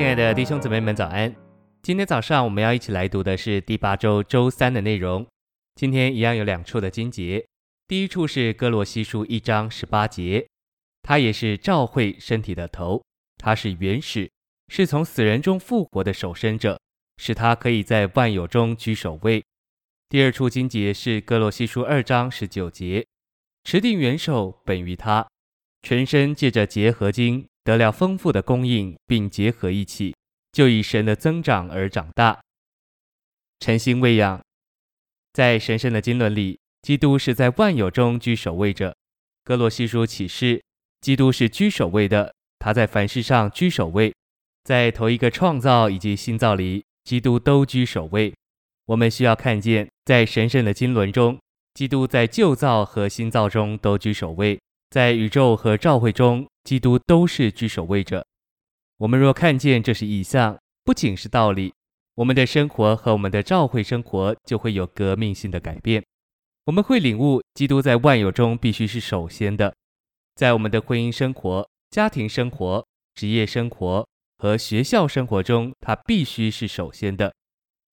亲爱的弟兄姊妹们，早安！今天早上我们要一起来读的是第八周周三的内容。今天一样有两处的经节，第一处是哥罗西书一章十八节，他也是照会身体的头，他是元始，是从死人中复活的首生者，使他可以在万有中居首位。第二处经节是哥罗西书二章十九节，持定元首本于他，全身借着结合经得了丰富的供应，并结合一起，就以神的增长而长大。晨星喂养，在神圣的经纶里，基督是在万有中居首位者。歌罗西书启示，基督是居首位的，他在凡事上居首位，在头一个创造以及新造里，基督都居首位。我们需要看见，在神圣的经纶中，基督在旧造和新造中都居首位，在宇宙和召会中，基督都是居首位者。我们若看见这是异象，不仅是道理，我们的生活和我们的召会生活就会有革命性的改变。我们会领悟，基督在万有中必须是首先的，在我们的婚姻生活、家庭生活、职业生活和学校生活中，他必须是首先的。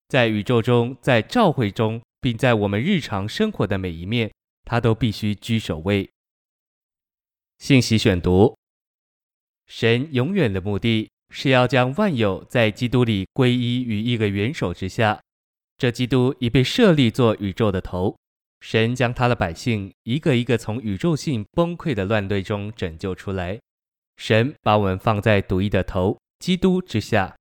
在宇宙中，在召会中，并在我们日常生活的每一面，他都必须居首位。信息选读：神永远的目的是要将万有在基督里归依于一个元首之下。这基督已被设立做宇宙的头。神将他的百姓一个一个从宇宙性崩溃的乱队中拯救出来。神把我们放在独一的头基督之下。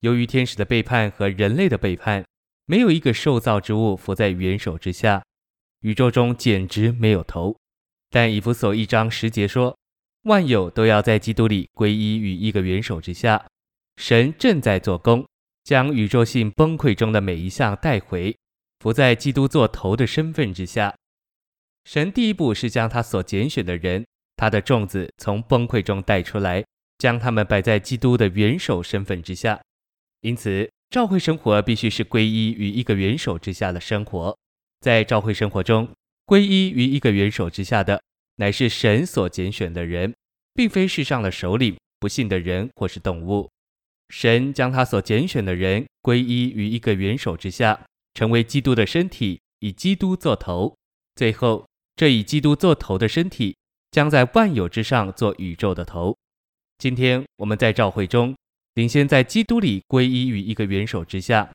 由于天使的背叛和人类的背叛，没有一个受造之物伏在元首之下，宇宙中简直没有头。但以弗所一章十节说，万有都要在基督里归依于一个元首之下。神正在做工，将宇宙性崩溃中的每一项带回，伏在基督做头的身份之下。神第一步是将他所拣选的人，他的众子从崩溃中带出来，将他们摆在基督的元首身份之下。因此，召会生活必须是归依于一个元首之下的生活。在召会生活中，归依于一个元首之下的，乃是神所拣选的人，并非世上的首领、不信的人或是动物。神将他所拣选的人归依于一个元首之下，成为基督的身体，以基督做头。最后，这以基督做头的身体，将在万有之上做宇宙的头。今天我们在召会中。领先在基督里归依于一个元首之下。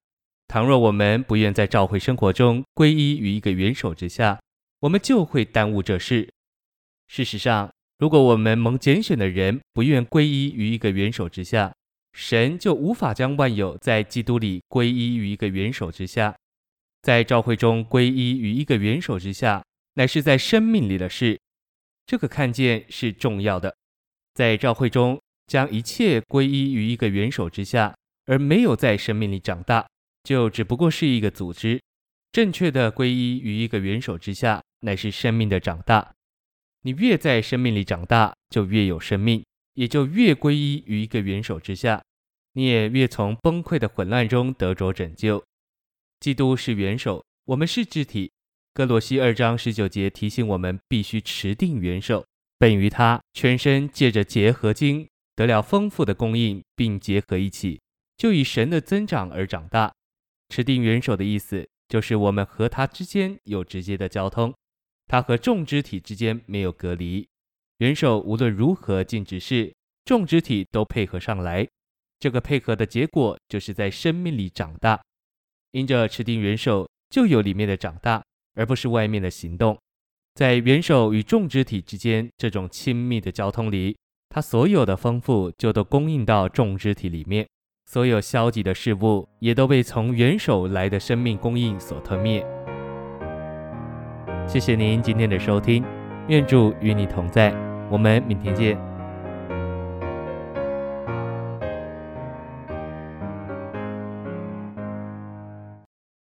倘若我们不愿在召会生活中归依于一个元首之下，我们就会耽误这事。事实上，如果我们蒙拣选的人不愿归依于一个元首之下，神就无法将万有在基督里归依于一个元首之下。在召会中归依于一个元首之下，乃是在生命里的事。这个看见是重要的。在召会中。将一切归依于一个元首之下，而没有在生命里长大，就只不过是一个组织。正确的归依于一个元首之下，乃是生命的长大。你越在生命里长大，就越有生命，也就越归依于一个元首之下。你也越从崩溃的混乱中得着拯救。基督是元首，我们是肢体。歌罗西二章十九节提醒我们，必须持定元首，本于他，全身借着结合经。得了丰富的供应，并结合一起，就以神的增长而长大。持定元首的意思，就是我们和他之间有直接的交通，它和种植体之间没有隔离。元首无论如何尽职事，种植体都配合上来。这个配合的结果，就是在生命里长大。因着持定元首，就有里面的长大，而不是外面的行动。在元首与种植体之间这种亲密的交通里。他所有的丰富就都供应到种植体里面，所有消极的事物也都被从元首来的生命供应所吞灭。谢谢您今天的收听，愿主与你同在，我们明天见。